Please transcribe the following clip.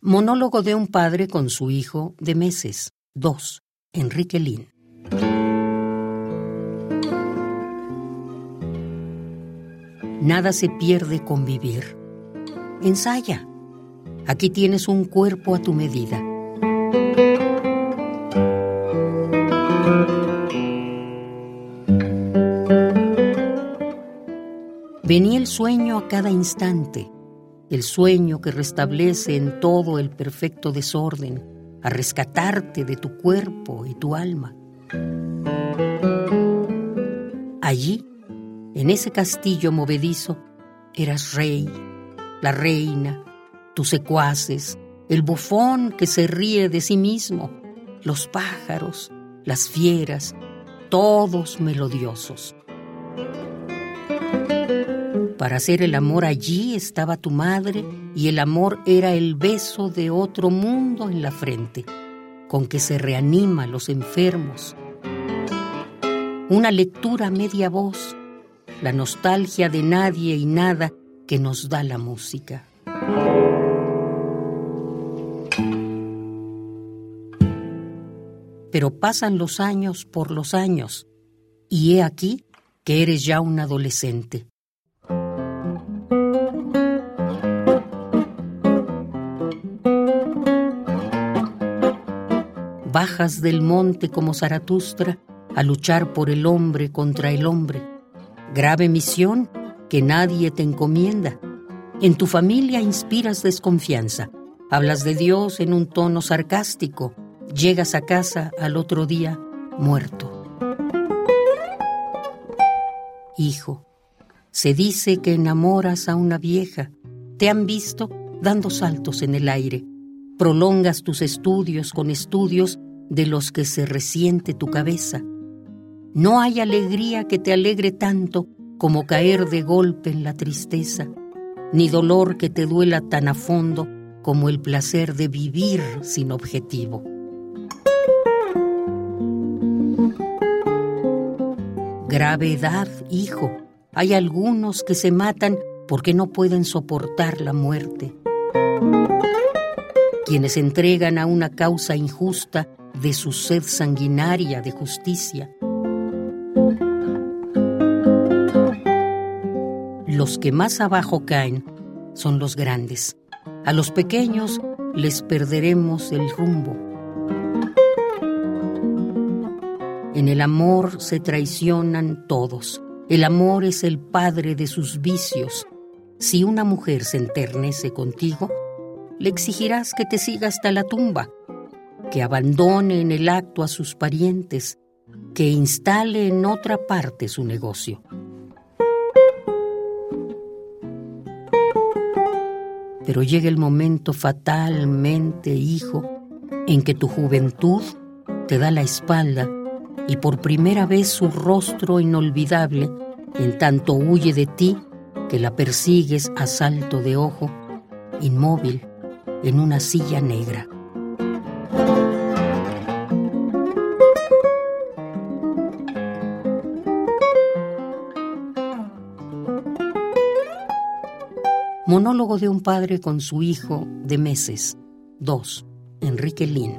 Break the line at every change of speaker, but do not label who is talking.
Monólogo de un padre con su hijo de meses. 2. Enrique Lin. Nada se pierde con vivir. Ensaya. Aquí tienes un cuerpo a tu medida. Venía el sueño a cada instante el sueño que restablece en todo el perfecto desorden, a rescatarte de tu cuerpo y tu alma. Allí, en ese castillo movedizo, eras rey, la reina, tus secuaces, el bufón que se ríe de sí mismo, los pájaros, las fieras, todos melodiosos. Para hacer el amor allí estaba tu madre y el amor era el beso de otro mundo en la frente, con que se reanima a los enfermos. Una lectura a media voz, la nostalgia de nadie y nada que nos da la música. Pero pasan los años por los años, y he aquí que eres ya un adolescente. Bajas del monte como Zaratustra a luchar por el hombre contra el hombre. Grave misión que nadie te encomienda. En tu familia inspiras desconfianza. Hablas de Dios en un tono sarcástico. Llegas a casa al otro día muerto. Hijo, se dice que enamoras a una vieja. Te han visto dando saltos en el aire. Prolongas tus estudios con estudios de los que se resiente tu cabeza. No hay alegría que te alegre tanto como caer de golpe en la tristeza, ni dolor que te duela tan a fondo como el placer de vivir sin objetivo. Gravedad, hijo. Hay algunos que se matan porque no pueden soportar la muerte. Quienes entregan a una causa injusta de su sed sanguinaria de justicia. Los que más abajo caen son los grandes. A los pequeños les perderemos el rumbo. En el amor se traicionan todos. El amor es el padre de sus vicios. Si una mujer se enternece contigo, le exigirás que te siga hasta la tumba que abandone en el acto a sus parientes, que instale en otra parte su negocio. Pero llega el momento fatalmente, hijo, en que tu juventud te da la espalda y por primera vez su rostro inolvidable, en tanto huye de ti que la persigues a salto de ojo, inmóvil, en una silla negra. Monólogo de un padre con su hijo de meses. 2. Enrique Lin.